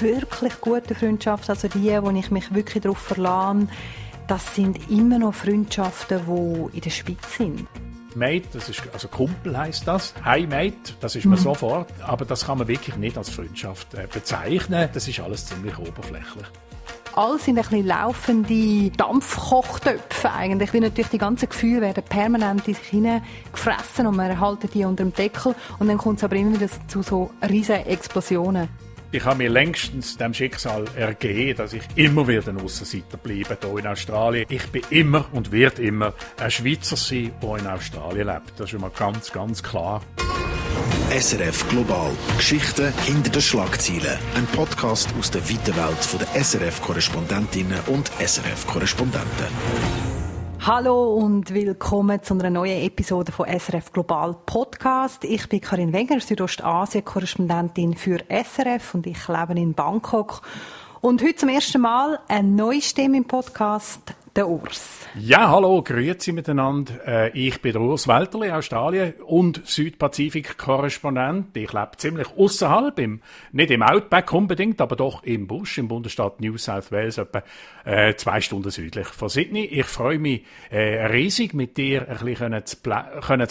wirklich guten Freundschaften, also die, wo ich mich wirklich darauf verlasse, das sind immer noch Freundschaften, die in der Schweiz sind. Mate, das ist, also Kumpel heißt das. Hi Mate, das ist man mhm. sofort. Aber das kann man wirklich nicht als Freundschaft äh, bezeichnen. Das ist alles ziemlich oberflächlich. Alles sind ein bisschen laufende Dampfkochtöpfe eigentlich, weil natürlich die ganzen Gefühle werden permanent in sich hineingefressen und man erhaltet die unter dem Deckel und dann kommt es aber immer wieder zu so riesen Explosionen. Ich habe mir längstens dem Schicksal ergeben, dass ich immer wieder ein Aussenseiter bleibe hier in Australien. Ich bin immer und wird immer ein Schweizer sein, der in Australien lebt. Das ist immer ganz, ganz klar. SRF Global. Geschichten hinter den Schlagzeilen. Ein Podcast aus der weiten Welt der SRF-Korrespondentinnen und SRF-Korrespondenten. Hallo und willkommen zu einer neuen Episode von SRF Global Podcast. Ich bin Karin Wenger, Südostasien-Korrespondentin für SRF und ich lebe in Bangkok. Und heute zum ersten Mal eine neue Stimme im Podcast, der Urs. Ja, hallo, grüezi miteinander. Äh, ich bin der Urs Welterli, Australien und Südpazifik-Korrespondent. Ich lebe ziemlich außerhalb, im, nicht im Outback unbedingt, aber doch im Busch, im Bundesstaat New South Wales, etwa äh, zwei Stunden südlich von Sydney. Ich freue mich äh, riesig, mit dir ein bisschen zu,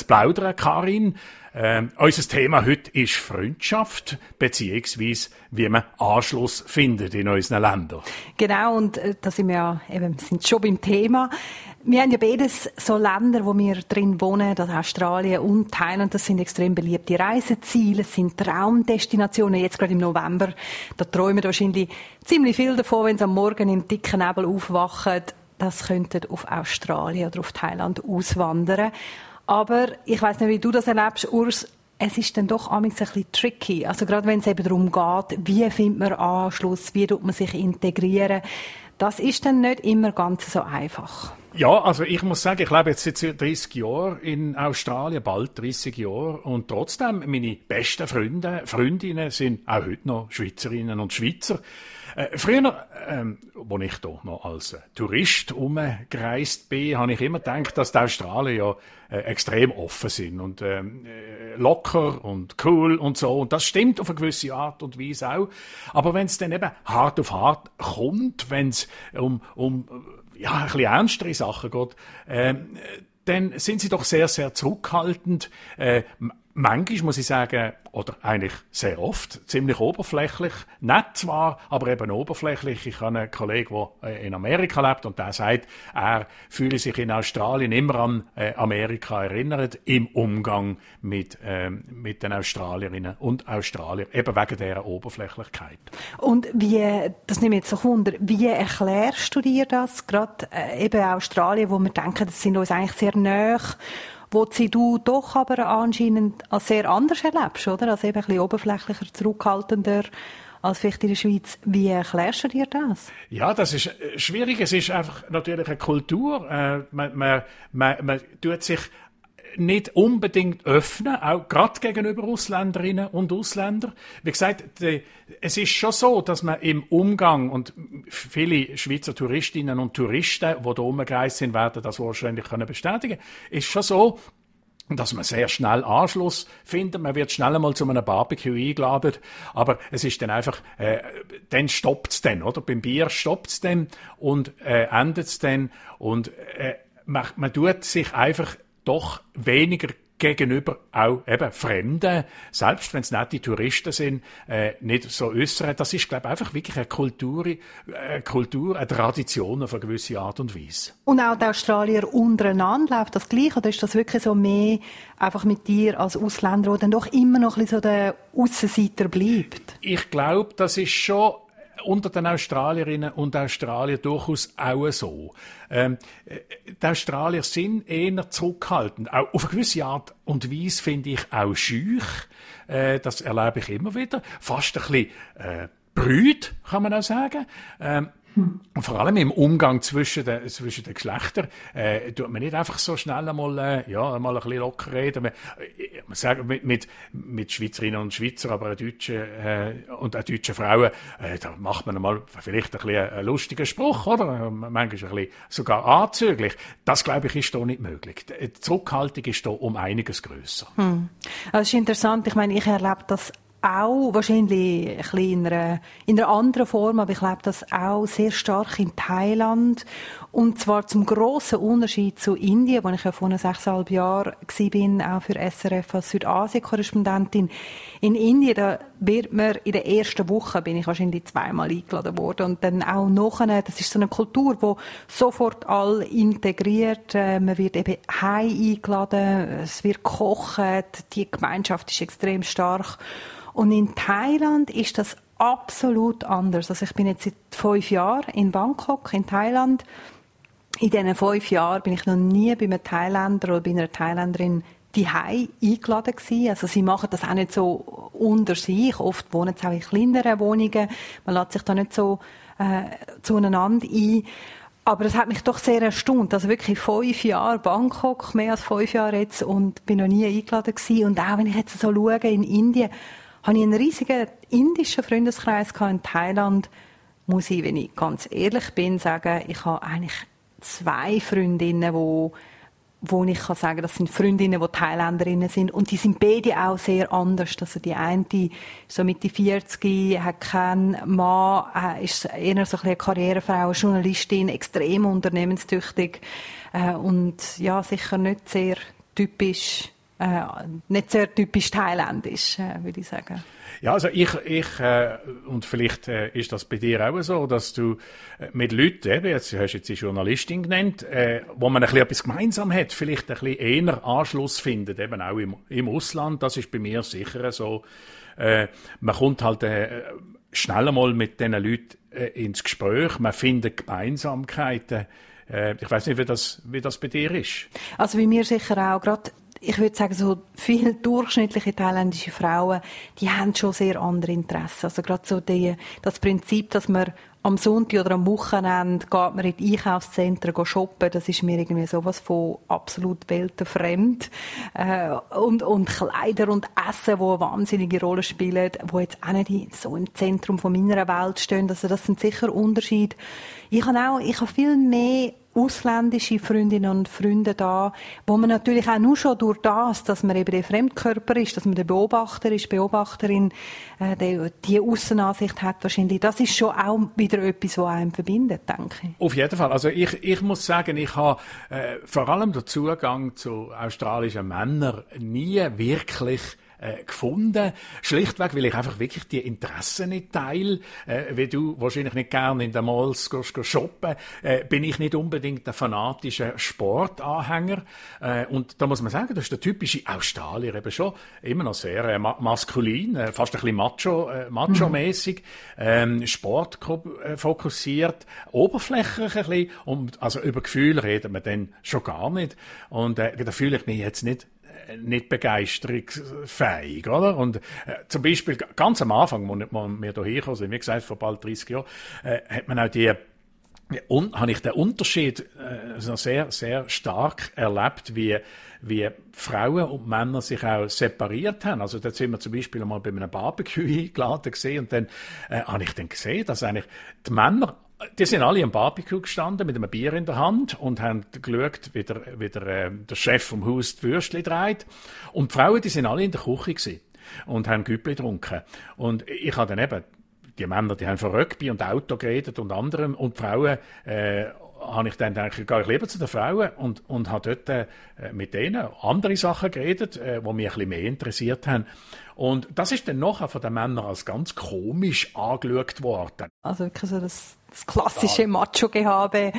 plaudern, Karin. Ähm, unser Thema heute ist Freundschaft, beziehungsweise wie man Anschluss findet in unseren Ländern. Genau, und äh, da sind wir ja eben, sind schon beim Thema. Wir haben ja beides so Länder, wo wir drin wohnen, das Australien und Thailand, das sind extrem beliebte Reiseziele, das sind Traumdestinationen. Jetzt gerade im November, da träumen wahrscheinlich ziemlich viel davon, wenn sie am Morgen im dicken Nebel aufwachen, das könnte auf Australien oder auf Thailand auswandern. Aber ich weiß nicht, wie du das erlebst, Urs. Es ist dann doch ein bisschen tricky. Also gerade wenn es eben darum geht, wie findet man Anschluss, wie tut man sich integrieren. Das ist dann nicht immer ganz so einfach. Ja, also ich muss sagen, ich lebe jetzt seit 30 Jahren in Australien, bald 30 Jahre, und trotzdem, meine besten Freunde, Freundinnen sind auch heute noch Schweizerinnen und Schweizer. Äh, früher, ähm, als ich hier noch als äh, Tourist umgereist bin, habe ich immer gedacht, dass die Australier äh, extrem offen sind und ähm, äh, locker und cool und so. Und das stimmt auf eine gewisse Art und Weise auch. Aber wenn es dann eben hart auf hart kommt, wenn es um, um ja, ein bisschen ernstere Sachen geht, ähm, dann sind sie doch sehr, sehr zurückhaltend. Äh, manchmal muss ich sagen, oder eigentlich sehr oft, ziemlich oberflächlich, nett zwar, aber eben oberflächlich. Ich habe einen Kollegen, der äh, in Amerika lebt und der sagt, er fühle sich in Australien immer an äh, Amerika erinnert im Umgang mit, ähm, mit den Australierinnen und Australiern, eben wegen dieser Oberflächlichkeit. Und wie, das nimmt jetzt so Wunder, wie erklärst du dir das, gerade äh, eben Australien, wo wir denken, das sind uns eigentlich sehr nah wo sie du doch aber anscheinend als sehr anders erlebst, oder? Als eben ein bisschen oberflächlicher, zurückhaltender als vielleicht in der Schweiz. Wie erklärst du dir das? Ja, das ist äh, schwierig. Es ist einfach natürlich eine Kultur. Äh, man, man, man, man tut sich nicht unbedingt öffnen, auch gerade gegenüber Ausländerinnen und Ausländern. Wie gesagt, die, es ist schon so, dass man im Umgang und viele Schweizer Touristinnen und Touristen, die hier rumgereist sind, werden das wahrscheinlich können bestätigen. Ist schon so, dass man sehr schnell Anschluss findet. Man wird schnell einmal zu einem Barbecue eingeladen, aber es ist dann einfach, äh, dann stoppt's dann, oder? Beim Bier stoppt's dann und äh, endet's dann und äh, man, man tut sich einfach doch weniger gegenüber auch eben Fremden, selbst wenn es nicht die Touristen sind, äh, nicht so äußern. Das ist, glaube ich, einfach wirklich eine Kultur, eine Kultur, eine Tradition auf eine gewisse Art und Weise. Und auch die Australier untereinander läuft das gleich oder ist das wirklich so mehr einfach mit dir als Ausländer, der dann doch immer noch ein bisschen so der Aussenseiter bleibt? Ich glaube, das ist schon unter den Australierinnen und Australiern durchaus auch so. Ähm, äh, die Australier sind eher zurückhaltend. Auch auf eine gewisse Art und Weise finde ich auch schüch. Äh, das erlebe ich immer wieder. Fast ein bisschen äh, brüd, kann man auch sagen. Ähm, vor allem im Umgang zwischen den, zwischen den Geschlechtern äh, tut man nicht einfach so schnell einmal, äh, ja, einmal ein bisschen locker reden. Man, äh, man sagt, mit, mit, mit Schweizerinnen und Schweizer, aber auch Deutschen äh, und auch deutschen Frauen, äh, da macht man einmal vielleicht ein bisschen einen lustigen Spruch, oder? Manchmal ein bisschen sogar anzüglich. Das, glaube ich, ist hier nicht möglich. Die Zurückhaltung ist hier um einiges grösser. Hm. Also, das ist interessant. Ich meine, ich erlebe das auch wahrscheinlich ein in einer, in einer anderen Form, aber ich glaube das auch sehr stark in Thailand und zwar zum grossen Unterschied zu Indien, wo ich ja vor sechseinhalb Jahren bin, auch für SRF als Südasien-Korrespondentin. In Indien, da wird man in der ersten Woche, bin ich wahrscheinlich zweimal eingeladen worden und dann auch nachher, das ist so eine Kultur, wo sofort all integriert, äh, man wird eben heim eingeladen, es wird gekocht, die Gemeinschaft ist extrem stark. Und in Thailand ist das absolut anders. Also ich bin jetzt seit fünf Jahren in Bangkok, in Thailand in diesen fünf Jahren bin ich noch nie bei einem Thailänder oder bei einer Thailänderin die eingeladen gewesen. Also sie machen das auch nicht so unter sich. Oft wohnen sie auch in kleineren Wohnungen. Man lässt sich da nicht so äh, zueinander ein. Aber das hat mich doch sehr erstaunt. Also wirklich fünf Jahre Bangkok, mehr als fünf Jahre jetzt und bin noch nie eingeladen gewesen. Und auch wenn ich jetzt so schaue in Indien, habe ich einen riesigen indischen Freundeskreis in Thailand. Muss ich, wenn ich ganz ehrlich bin, sagen, ich habe eigentlich zwei Freundinnen, wo wo ich kann sagen, das sind Freundinnen, die Thailänderinnen sind und die sind beide auch sehr anders. Also die eine, so mit die 40, hat keinen Mann, äh, ist eher so eine Karrierefrau, Journalistin, extrem unternehmenstüchtig äh, und ja sicher nicht sehr typisch, äh, nicht sehr typisch thailändisch, würde ich sagen. Ja, also ich, ich äh, und vielleicht äh, ist das bei dir auch so, dass du äh, mit Leuten, eben, jetzt hast du jetzt die Journalistin genannt, äh, wo man ein bisschen etwas gemeinsam hat, vielleicht ein bisschen eher Anschluss findet, eben auch im, im Ausland. Das ist bei mir sicher so. Äh, man kommt halt äh, schnell mal mit diesen Leuten äh, ins Gespräch, man findet Gemeinsamkeiten. Äh, ich weiß nicht, wie das, wie das bei dir ist. Also bei mir sicher auch. Gerade ich würde sagen, so viele durchschnittliche thailändische Frauen, die haben schon sehr andere Interessen. Also gerade so die, das Prinzip, dass man am Sonntag oder am Wochenende geht man in die Einkaufszentren shoppen, das ist mir irgendwie sowas von absolut weltenfremd. Äh, und, und Kleider und Essen, wo eine wahnsinnige Rolle spielen, wo jetzt auch nicht so im Zentrum von meiner Welt stehen. Also das sind sicher Unterschiede. Ich habe auch, ich habe viel mehr ausländische Freundinnen und Freunde da, wo man natürlich auch nur schon durch das, dass man eben der Fremdkörper ist, dass man der Beobachter ist, Beobachterin, äh, die, die Aussenansicht hat wahrscheinlich, das ist schon auch wieder etwas, was einem verbindet, denke ich. Auf jeden Fall. Also ich, ich muss sagen, ich habe äh, vor allem den Zugang zu australischen Männern nie wirklich äh, gefunden. Schlichtweg, weil ich einfach wirklich die Interessen nicht teile. Äh, wie du wahrscheinlich nicht gerne in den Malls gehst, gehst shoppen, äh, bin ich nicht unbedingt ein fanatischer Sportanhänger. Äh, und da muss man sagen, das ist der typische Australier eben schon immer noch sehr äh, maskulin, äh, fast ein bisschen macho, äh, macho-mäßig, ähm, Sport äh, fokussiert, oberflächlich ein bisschen, und also über Gefühle reden wir dann schon gar nicht. Und äh, da fühle ich mich jetzt nicht nicht begeisterungsfähig, oder? Und äh, zum Beispiel ganz am Anfang, wo wir hier hergekommen sind, wie gesagt, vor bald 30 Jahren, äh, hat man auch die und habe ich den Unterschied äh, sehr, sehr stark erlebt, wie, wie Frauen und Männer sich auch separiert haben. Also da sind wir zum Beispiel einmal bei einem Barbecue eingeladen gesehen und dann äh, habe ich dann gesehen, dass eigentlich die Männer die sind alle am Barbecue gestanden mit einem Bier in der Hand und haben geschaut, wie der, wie der, äh, der Chef vom Haus die Würstchen dreht. Und die Frauen, die sind alle in der Küche gewesen und haben Güppli getrunken. Und ich habe dann eben, die Männer, die haben von Rugby und Auto geredet und anderem und die Frauen, äh, habe ich dann gedacht, gehe ich lieber zu den Frauen und, und habe dort äh, mit denen andere Sachen geredet, äh, die mich ein bisschen mehr interessiert haben. Und das ist dann nachher von den Männern als ganz komisch angeschaut worden. Also wirklich so das das klassische Macho-Gehabe,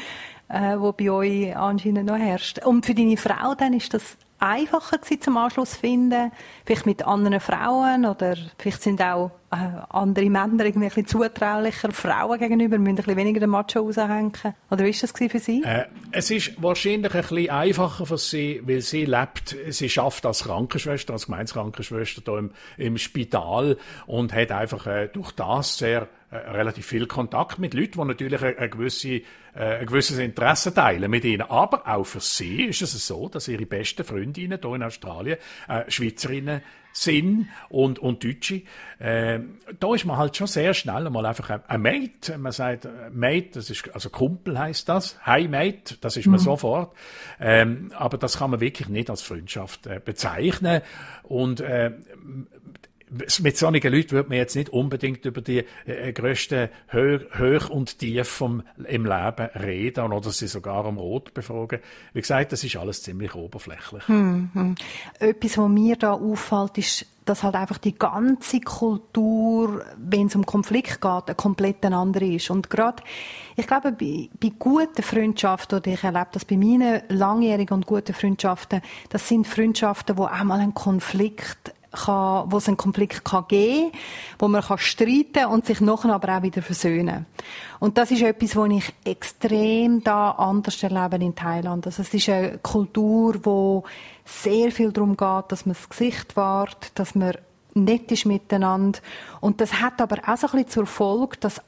äh, wo bei euch anscheinend noch herrscht. Und für deine Frau dann ist das einfacher gewesen, zum Anschluss finden? Vielleicht mit anderen Frauen oder vielleicht sind auch äh, andere Männer irgendwie ein bisschen zutraulicher Frauen gegenüber, müssen ein bisschen weniger den Macho raushängen? Oder wie war das für sie? Äh, es ist wahrscheinlich ein bisschen einfacher für sie, weil sie lebt, sie schafft als Krankenschwester, als Gemeinskrankenschwester hier im, im Spital und hat einfach äh, durch das sehr relativ viel Kontakt mit Leuten, die natürlich ein, ein, gewisse, äh, ein gewisses Interesse teilen mit ihnen. Aber auch für sie ist es so, dass ihre besten Freundinnen hier in Australien äh, Schweizerinnen sind und, und Deutsche. Äh, da ist man halt schon sehr schnell einmal einfach ein, ein Mate. Man sagt, äh, Mate, das ist, also Kumpel heißt das. Hi Mate, das ist man mhm. sofort. Ähm, aber das kann man wirklich nicht als Freundschaft äh, bezeichnen. Und äh, mit solchen Leuten würde man jetzt nicht unbedingt über die äh, grössten Höch und Tief vom, im Leben reden oder sie sogar um Rot befragen. Wie gesagt, das ist alles ziemlich oberflächlich. Hm, hm. Etwas, was mir da auffällt, ist, dass halt einfach die ganze Kultur, wenn es um Konflikt geht, eine komplett andere ist. Und gerade, ich glaube, bei, bei guten Freundschaften, oder ich erlebe das bei meinen langjährigen und guten Freundschaften, das sind Freundschaften, wo auch mal ein Konflikt kann, wo es einen Konflikt kann geben kann, wo man kann streiten und sich nachher aber auch wieder versöhnen. Und das ist etwas, was ich extrem da anders erlebe in Thailand. Also es ist eine Kultur, wo sehr viel darum geht, dass man das Gesicht wahrt, dass man nett ist miteinander. Und das hat aber auch so ein bisschen zur Folge, dass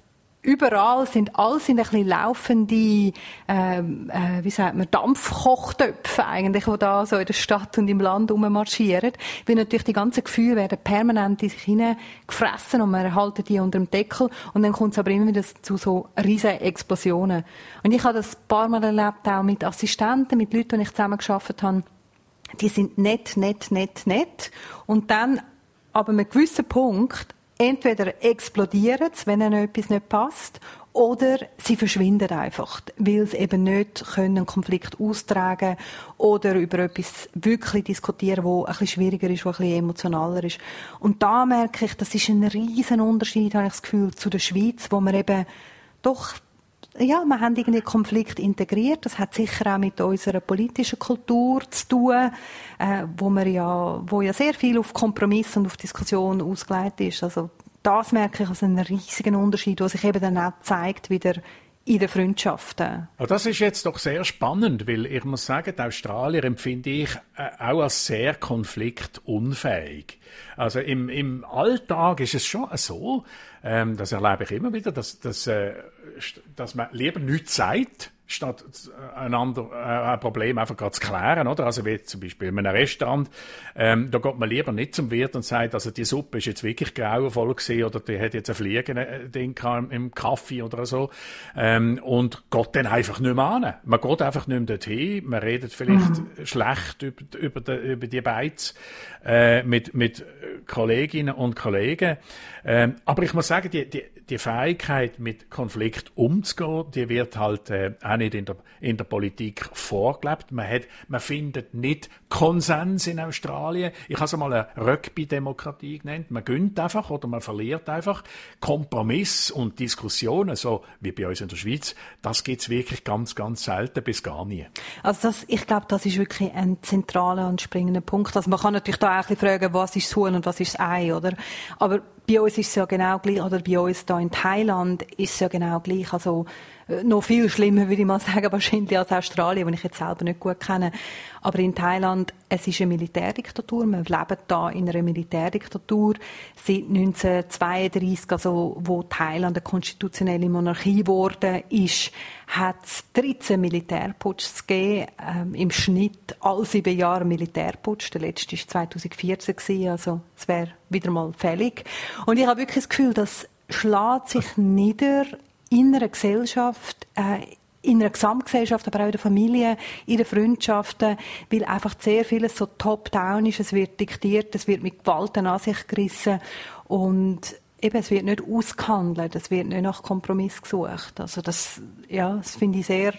überall sind, alles sind ein bisschen laufende, ähm, äh, wie sagt man, Dampfkochtöpfe eigentlich, die da so in der Stadt und im Land rummarschieren. Weil natürlich die ganzen Gefühle werden permanent in sich hineingefressen und man erhalten die unter dem Deckel und dann kommt es aber immer wieder zu so riesen Explosionen. Und ich habe das ein paar Mal erlebt, auch mit Assistenten, mit Leuten, die ich zusammen geschafft habe. Die sind nett, nett, nett, nett. Und dann, aber einem gewissen Punkt, entweder explodieren sie, wenn ihnen etwas nicht passt, oder sie verschwinden einfach, weil sie eben nicht können einen Konflikt austragen oder über etwas wirklich diskutieren, wo ein bisschen schwieriger ist, wo ein bisschen emotionaler ist. Und da merke ich, das ist ein riesen Unterschied, habe ich das Gefühl, zu der Schweiz, wo man eben doch ja, wir haben irgendwie Konflikt integriert. Das hat sicher auch mit unserer politischen Kultur zu tun, äh, wo man ja, wo ja sehr viel auf Kompromiss und auf Diskussion ausgelegt ist. Also das merke ich als einen riesigen Unterschied, der sich eben dann auch zeigt wieder in den Freundschaften. das ist jetzt doch sehr spannend, weil ich muss sagen, die Australier empfinde ich äh, auch als sehr konfliktunfähig. Also im, im Alltag ist es schon so, ähm, das erlebe ich immer wieder, dass, dass, äh, dass man lieber nichts sagt, statt einander äh, ein Problem einfach gerade zu klären, oder? Also wie zum Beispiel in einem Restaurant, ähm, da geht man lieber nicht zum Wirt und sagt, also die Suppe ist jetzt wirklich grauenvoll gewesen oder die hat jetzt ein Fliegen-Ding im, im Kaffee oder so ähm, und geht dann einfach nicht mehr an. Man geht einfach nicht mehr dorthin, man redet vielleicht mhm. schlecht über, über, die, über die Beiz äh, mit, mit Kolleginnen und Kollegen. Ähm, aber ich muss sagen, die, die, die Fähigkeit, mit Konflikt umzugehen, die wird halt äh, auch nicht in der, in der Politik vorgelebt. Man, hat, man findet nicht Konsens in Australien. Ich habe es einmal eine Rugby-Demokratie genannt. Man gönnt einfach oder man verliert einfach. Kompromiss und Diskussionen, so wie bei uns in der Schweiz, das gibt es wirklich ganz, ganz selten bis gar nie. Also das, ich glaube, das ist wirklich ein zentraler und springender Punkt. Also man kann natürlich da auch ein bisschen fragen, was ist das Huhn und was ist das Ei, oder? Aber bei uns ist es ja genau gleich, oder bei uns da in Thailand ist es ja genau gleich. Also, noch viel schlimmer, würde ich mal sagen, wahrscheinlich als Australien, die ich jetzt selber nicht gut kenne. Aber in Thailand, es ist eine Militärdiktatur. Wir leben da in einer Militärdiktatur. Seit 1932, also, wo Thailand eine konstitutionelle Monarchie geworden ist, hat es 13 Militärputsche gegeben. Ähm, Im Schnitt alle sieben Jahre Militärputsch. Der letzte war 2014 gewesen, also es wäre wieder mal fällig. Und ich habe wirklich das Gefühl, das schlägt sich nieder in einer Gesellschaft, äh, in einer Gesamtgesellschaft, aber auch in der Familie, in den Freundschaften, weil einfach sehr vieles so top-down ist, es wird diktiert, es wird mit Gewalt an sich gerissen. Und eben, es wird nicht ausgehandelt, es wird nicht nach Kompromiss gesucht. Also das, ja, das finde ich sehr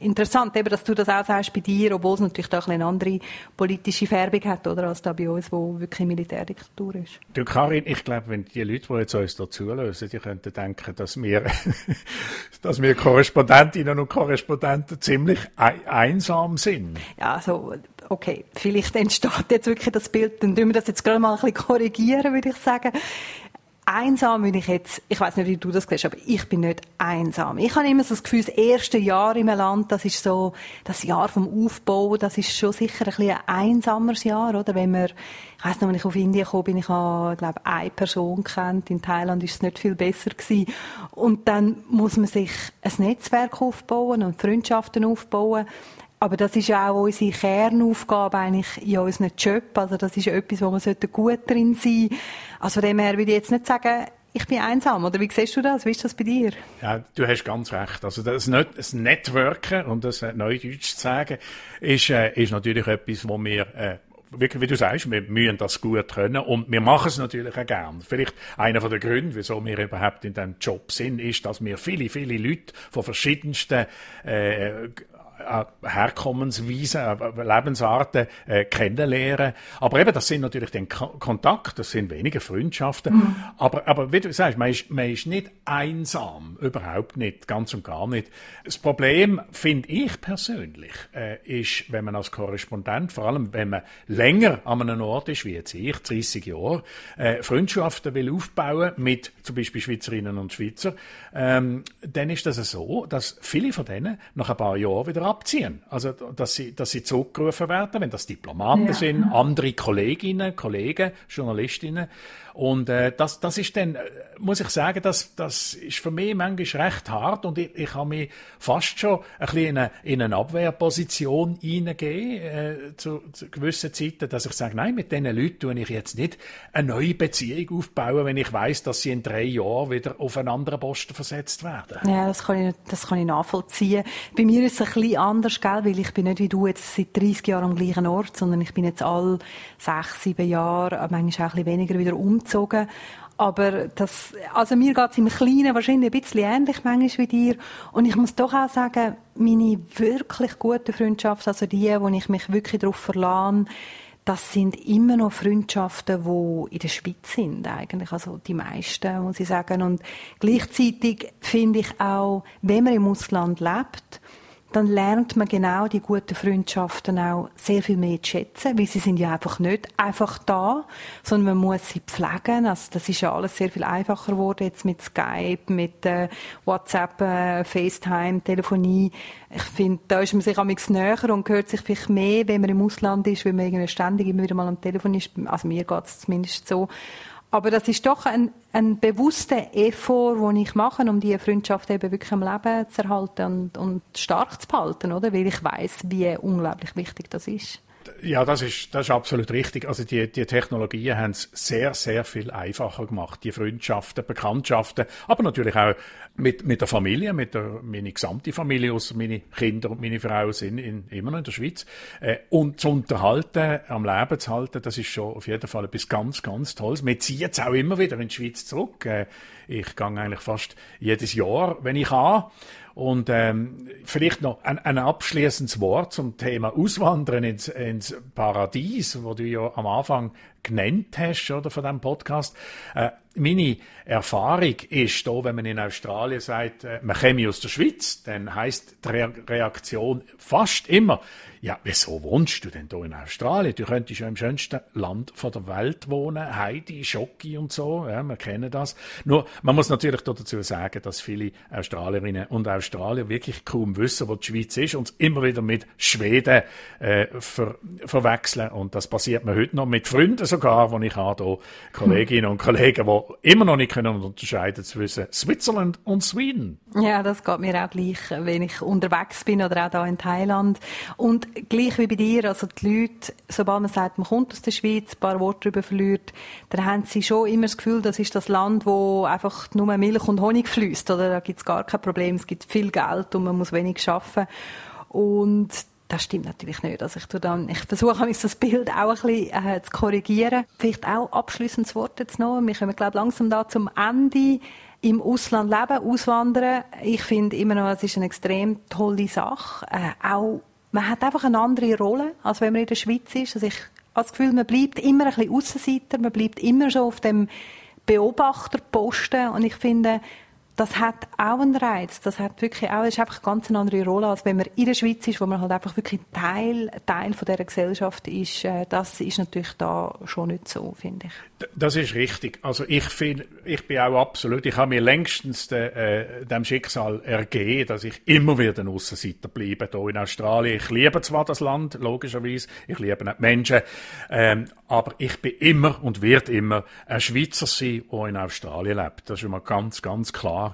interessant, eben, dass du das auch sagst bei dir, obwohl es natürlich doch eine andere politische Färbung hat, oder, als da bei uns, wo wirklich Militärdiktatur ist. Du, Karin, ich glaube, wenn die Leute, die jetzt uns da zulösen, die könnten denken, dass wir, dass wir Korrespondentinnen und Korrespondenten ziemlich einsam sind. Ja, also, okay, vielleicht entsteht jetzt wirklich das Bild, dann tun wir das jetzt gerade mal ein bisschen korrigieren, würde ich sagen einsam bin ich jetzt, ich weiß nicht, wie du das siehst, aber ich bin nicht einsam. Ich habe immer so das Gefühl, das erste Jahr im Land, das ist so das Jahr vom Aufbau, das ist schon sicher ein bisschen ein einsameres Jahr, oder? Wenn man, ich weiß noch, wenn ich auf Indien kam, bin, ich habe, glaube eine Person kennt. In Thailand ist es nicht viel besser gewesen. Und dann muss man sich ein Netzwerk aufbauen und Freundschaften aufbauen. Aber das ist ja auch unsere Kernaufgabe eigentlich in unserem Job. Also das ist etwas, wo wir gut drin sein sollten. Also von dem her würde ich jetzt nicht sagen, ich bin einsam. Oder wie siehst du das? Wie ist das bei dir? Ja, du hast ganz recht. Also das, das Networken, um das Neudeutsch zu sagen, ist, äh, ist natürlich etwas, wo wir äh, wirklich, wie du sagst, wir müssen das gut können und wir machen es natürlich auch gern. Vielleicht einer der Gründe, wieso wir überhaupt in diesem Job sind, ist, dass wir viele, viele Leute von verschiedensten äh, äh, Herkommensweisen, äh, Lebensarten äh, kennenlernen. Aber eben, das sind natürlich den Kontakt, das sind weniger Freundschaften. Mhm. Aber, aber wie du sagst, man ist, man ist nicht einsam, überhaupt nicht, ganz und gar nicht. Das Problem, finde ich persönlich, äh, ist, wenn man als Korrespondent, vor allem wenn man länger an einem Ort ist, wie jetzt ich, 30 Jahre, äh, Freundschaften will aufbauen mit zum Beispiel Schweizerinnen und Schweizer, ähm, dann ist das so, dass viele von denen nach ein paar Jahren wieder abziehen. Also, dass sie, dass sie zurückgerufen werden, wenn das Diplomaten ja. sind, andere Kolleginnen, Kollegen, Journalistinnen. Und äh, das, das ist dann, äh, muss ich sagen, das, das ist für mich manchmal recht hart und ich, ich habe mich fast schon ein bisschen in eine, in eine Abwehrposition hineingegeben, äh, zu, zu gewissen Zeiten, dass ich sage, nein, mit diesen Leuten tue ich jetzt nicht eine neue Beziehung aufbauen, wenn ich weiß, dass sie in drei Jahren wieder auf einen anderen Posten versetzt werden. Ja, das kann ich, das kann ich nachvollziehen. Bei mir ist es ein bisschen anders, gell, weil ich bin nicht wie du jetzt seit 30 Jahren am gleichen Ort, sondern ich bin jetzt all sechs, sieben Jahre, manchmal auch ein bisschen weniger wieder um umgezogen. Aber das, also mir geht es im Kleinen wahrscheinlich ein bisschen ähnlich manchmal wie dir. Und ich muss doch auch sagen, meine wirklich guten Freundschaften, also die, wo ich mich wirklich darauf verlasse, das sind immer noch Freundschaften, die in der Schweiz sind, eigentlich. Also die meisten, muss ich sagen. Und gleichzeitig finde ich auch, wenn man im Ausland lebt, dann lernt man genau die guten Freundschaften auch sehr viel mehr zu schätzen, weil sie sind ja einfach nicht einfach da, sondern man muss sie pflegen. Also das ist ja alles sehr viel einfacher geworden jetzt mit Skype, mit äh, WhatsApp, äh, FaceTime, Telefonie. Ich finde, da ist man sich am näher und hört sich vielleicht mehr, wenn man im Ausland ist, weil man irgendwie ständig immer wieder mal am Telefon ist. Also mir geht es zumindest so. Aber das ist doch ein, ein bewusster Effort, den ich mache, um diese Freundschaft eben wirklich am Leben zu erhalten und, und stark zu behalten, oder? Weil ich weiß, wie unglaublich wichtig das ist. Ja, das ist, das ist absolut richtig. Also die, die Technologien haben es sehr, sehr viel einfacher gemacht. Die Freundschaften, Bekanntschaften, aber natürlich auch mit, mit der Familie, mit der, meine gesamte Familie, aus meine Kinder und meine Frau sind in, immer noch in der Schweiz. Äh, und zu unterhalten, am Leben zu halten, das ist schon auf jeden Fall etwas ganz, ganz Tolles. Wir ziehen jetzt auch immer wieder in die Schweiz zurück. Äh, ich gehe eigentlich fast jedes Jahr, wenn ich kann. Und ähm, vielleicht noch ein, ein abschließendes Wort zum Thema Auswandern ins, ins Paradies, wo du ja am Anfang genannt hast, oder, von diesem Podcast. Äh, meine Erfahrung ist da, wenn man in Australien sagt, äh, man käme aus der Schweiz, dann heißt die Re Reaktion fast immer, ja, wieso wohnst du denn da in Australien? Du könntest ja im schönsten Land der Welt wohnen, Heidi, Schocki und so, ja, wir kennen das. Nur, man muss natürlich dazu sagen, dass viele Australierinnen und Australier wirklich kaum wissen, wo die Schweiz ist und immer wieder mit Schweden äh, ver verwechseln und das passiert mir heute noch mit Freunden sogar, wo ich habe, hier Kolleginnen und Kollegen, die immer noch nicht können unterscheiden zwischen Switzerland und Sweden. Ja, das geht mir auch gleich, wenn ich unterwegs bin oder auch da in Thailand. Und gleich wie bei dir, also die Leute, sobald man sagt, man kommt aus der Schweiz, ein paar Worte darüber verliert, dann haben sie schon immer das Gefühl, das ist das Land, wo einfach nur Milch und Honig fließt, oder? Da gibt es gar kein Problem, es gibt viel Geld und man muss wenig arbeiten. Und das stimmt natürlich nicht. Also ich, tue dann, ich versuche das Bild auch ein bisschen äh, zu korrigieren. Vielleicht auch abschließendes Wort jetzt noch. Wir kommen, glaube langsam da zum Ende. Im Ausland leben, auswandern. Ich finde immer noch, es ist eine extrem tolle Sache. Äh, auch, man hat einfach eine andere Rolle, als wenn man in der Schweiz ist. Also ich habe das Gefühl, man bleibt immer ein bisschen Aussenseiter, man bleibt immer so auf dem Beobachterposten. Und ich finde, das hat auch einen Reiz. Das hat wirklich auch, ist einfach eine ganz andere Rolle, als wenn man in der Schweiz ist, wo man halt einfach wirklich Teil, Teil von dieser Gesellschaft ist. Äh, das ist natürlich da schon nicht so, finde ich. Das ist richtig. Also ich finde, ich bin auch absolut, ich habe mir längstens de, äh, dem Schicksal ergeben, dass ich immer wieder ein Aussenseiter bleibe hier in Australien. Ich liebe zwar das Land, logischerweise, ich liebe die Menschen, ähm, aber ich bin immer und wird immer ein Schweizer sein, der in Australien lebt. Das ist immer ganz, ganz klar.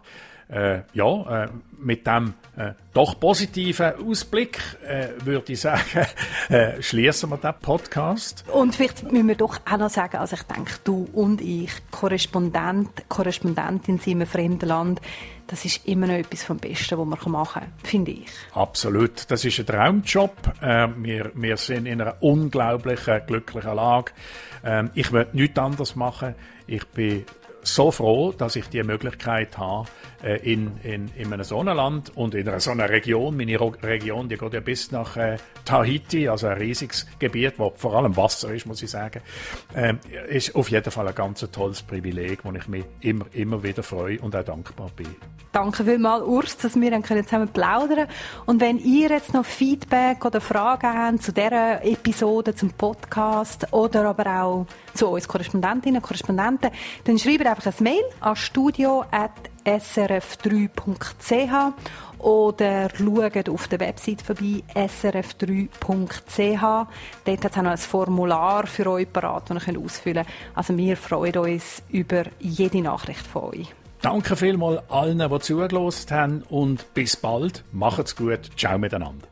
Äh, ja, äh, mit dem äh, doch positiven Ausblick äh, würde ich sagen, äh, schließen wir den Podcast. Und vielleicht müssen wir doch auch noch sagen, also ich denke, du und ich, Korrespondent, Korrespondentin in einem fremden Land, das ist immer noch etwas vom Besten, was man machen kann, finde ich. Absolut. Das ist ein Traumjob. Äh, wir, wir sind in einer unglaublichen, glücklichen Lage. Ähm, ich möchte nichts anderes machen. Ich bin so froh, dass ich die Möglichkeit habe, äh, in, in, in einem so einem Land und in einer so einer Region, meine Region, die geht ja bis nach äh, Tahiti, also ein riesiges Gebiet, wo vor allem Wasser ist, muss ich sagen, äh, ist auf jeden Fall ein ganz tolles Privileg, wo ich mich immer, immer wieder freue und auch dankbar bin. Danke vielmals, Urs, dass wir zusammen plaudern Und wenn ihr jetzt noch Feedback oder Fragen habt zu dieser Episode, zum Podcast oder aber auch zu uns Korrespondentinnen und Korrespondenten, dann schreibt einfach ein Mail an studio.srf3.ch oder schaut auf der Website vorbei, srf3.ch. Dort hat es noch ein Formular für euch parat, das ihr ausfüllen könnt. Also wir freuen uns über jede Nachricht von euch. Danke vielmals allen, die zugelassen haben und bis bald. Macht's gut. Ciao miteinander.